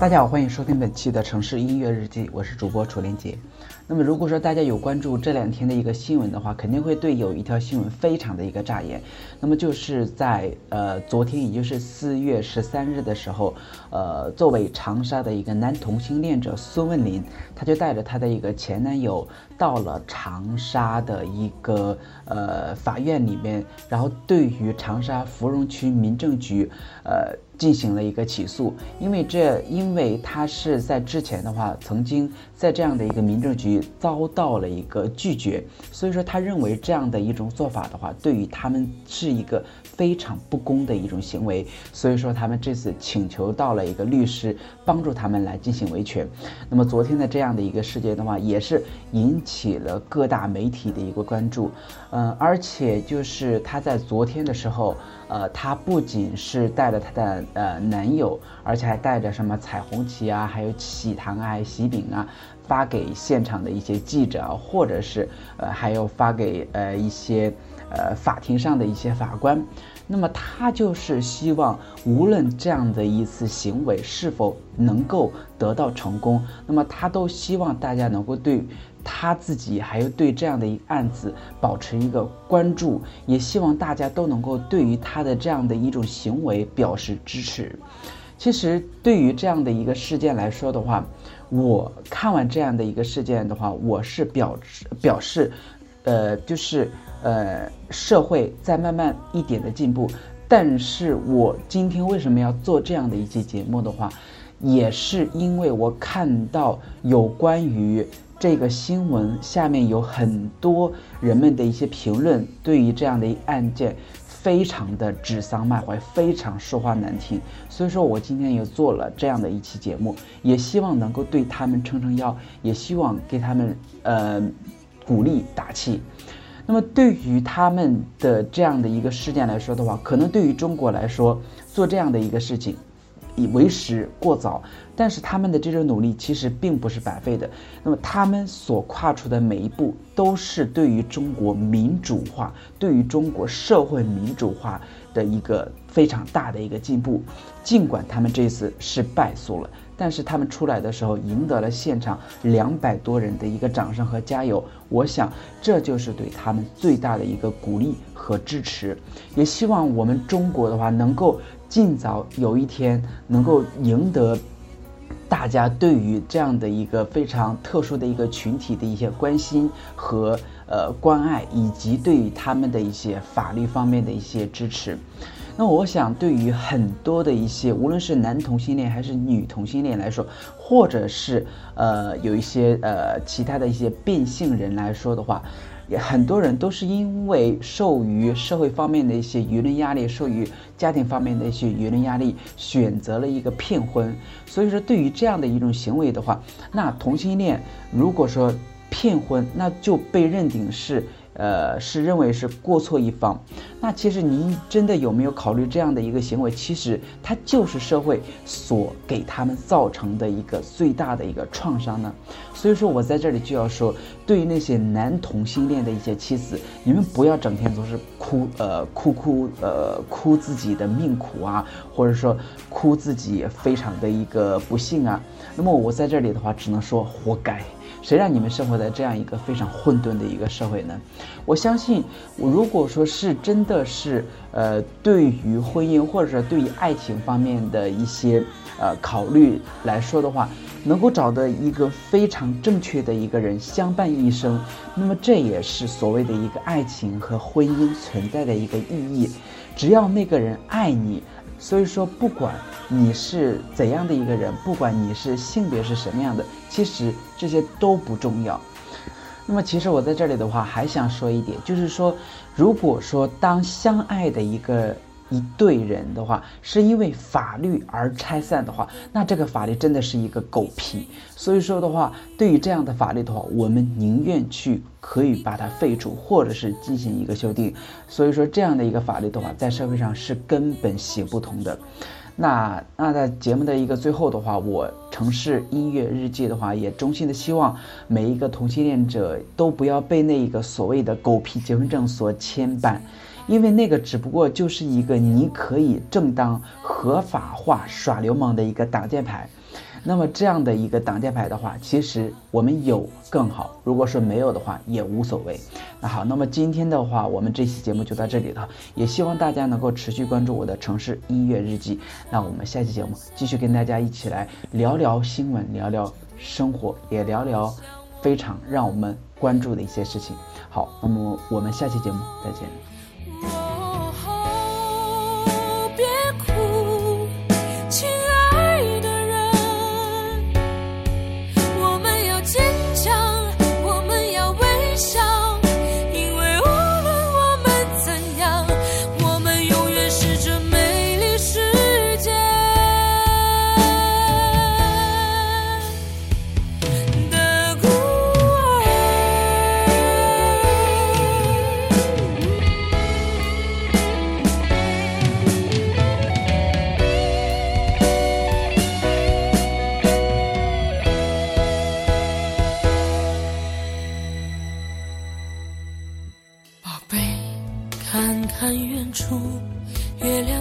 大家好，欢迎收听本期的城市音乐日记，我是主播楚连杰。那么，如果说大家有关注这两天的一个新闻的话，肯定会对有一条新闻非常的一个扎眼。那么就是在呃昨天，也就是四月十三日的时候，呃，作为长沙的一个男同性恋者孙问林，他就带着他的一个前男友到了长沙的一个呃法院里面，然后对于长沙芙蓉区民政局，呃。进行了一个起诉，因为这，因为他是在之前的话，曾经在这样的一个民政局遭到了一个拒绝，所以说他认为这样的一种做法的话，对于他们是一个非常不公的一种行为，所以说他们这次请求到了一个律师帮助他们来进行维权。那么昨天的这样的一个事件的话，也是引起了各大媒体的一个关注，嗯，而且就是他在昨天的时候。呃，他不仅是带了他的呃男友，而且还带着什么彩虹旗啊，还有喜糖啊、喜饼啊，发给现场的一些记者，或者是呃，还有发给呃一些呃法庭上的一些法官。那么他就是希望，无论这样的一次行为是否能够得到成功，那么他都希望大家能够对。他自己还有对这样的一个案子保持一个关注，也希望大家都能够对于他的这样的一种行为表示支持。其实对于这样的一个事件来说的话，我看完这样的一个事件的话，我是表示表示，呃，就是呃，社会在慢慢一点的进步。但是我今天为什么要做这样的一期节目的话，也是因为我看到有关于。这个新闻下面有很多人们的一些评论，对于这样的一案件，非常的指桑骂槐，非常说话难听。所以说我今天也做了这样的一期节目，也希望能够对他们撑撑腰，也希望给他们呃鼓励打气。那么对于他们的这样的一个事件来说的话，可能对于中国来说做这样的一个事情。以为时过早，但是他们的这种努力其实并不是白费的。那么他们所跨出的每一步，都是对于中国民主化、对于中国社会民主化的一个非常大的一个进步。尽管他们这次是败诉了，但是他们出来的时候赢得了现场两百多人的一个掌声和加油。我想这就是对他们最大的一个鼓励和支持。也希望我们中国的话能够。尽早有一天能够赢得大家对于这样的一个非常特殊的一个群体的一些关心和呃关爱，以及对于他们的一些法律方面的一些支持。那我想，对于很多的一些无论是男同性恋还是女同性恋来说，或者是呃有一些呃其他的一些变性人来说的话。也很多人都是因为受于社会方面的一些舆论压力，受于家庭方面的一些舆论压力，选择了一个骗婚。所以说，对于这样的一种行为的话，那同性恋如果说骗婚，那就被认定是。呃，是认为是过错一方，那其实您真的有没有考虑这样的一个行为？其实它就是社会所给他们造成的一个最大的一个创伤呢。所以说我在这里就要说，对于那些男同性恋的一些妻子，你们不要整天总是哭，呃，哭哭，呃，哭自己的命苦啊，或者说哭自己非常的一个不幸啊。那么我在这里的话，只能说活该。谁让你们生活在这样一个非常混沌的一个社会呢？我相信，如果说是真的是，呃，对于婚姻或者说对于爱情方面的一些呃考虑来说的话，能够找到一个非常正确的一个人相伴一生，那么这也是所谓的一个爱情和婚姻存在的一个意义。只要那个人爱你。所以说，不管你是怎样的一个人，不管你是性别是什么样的，其实这些都不重要。那么，其实我在这里的话，还想说一点，就是说，如果说当相爱的一个。一对人的话，是因为法律而拆散的话，那这个法律真的是一个狗屁。所以说的话，对于这样的法律的话，我们宁愿去可以把它废除，或者是进行一个修订。所以说这样的一个法律的话，在社会上是根本行不通的。那那在节目的一个最后的话，我城市音乐日记的话，也衷心的希望每一个同性恋者都不要被那一个所谓的狗屁结婚证所牵绊。因为那个只不过就是一个你可以正当合法化耍流氓的一个挡箭牌，那么这样的一个挡箭牌的话，其实我们有更好，如果说没有的话也无所谓。那好，那么今天的话，我们这期节目就到这里了，也希望大家能够持续关注我的城市音乐日记。那我们下期节目继续跟大家一起来聊聊新闻，聊聊生活，也聊聊非常让我们关注的一些事情。好，那么我们下期节目再见。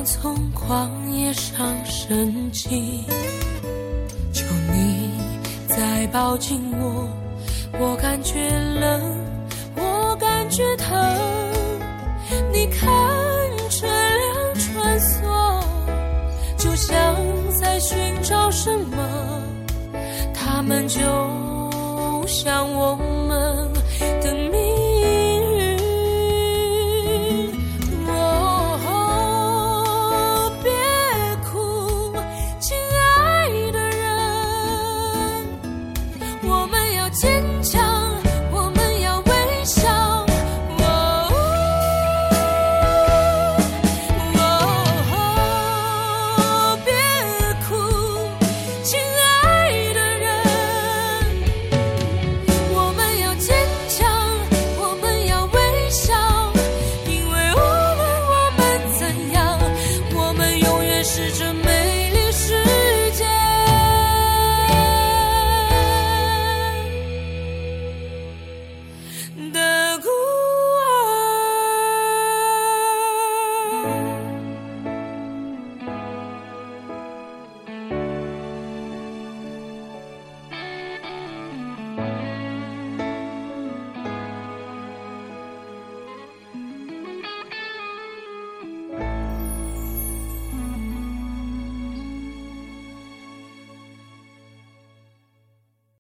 从旷野上升起，求你再抱紧我，我感觉冷，我感觉疼。你看车辆穿梭，就像在寻找什么。他们就像我们。